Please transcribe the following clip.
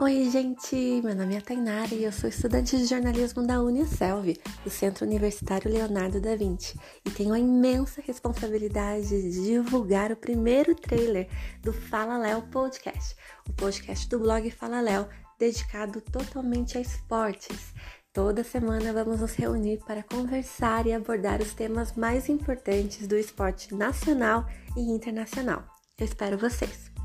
Oi, gente! Meu nome é Tainara e eu sou estudante de jornalismo da Unicelv, do Centro Universitário Leonardo da Vinci, e tenho a imensa responsabilidade de divulgar o primeiro trailer do Fala Léo Podcast, o podcast do blog Fala Léo, dedicado totalmente a esportes. Toda semana vamos nos reunir para conversar e abordar os temas mais importantes do esporte nacional e internacional. Eu espero vocês!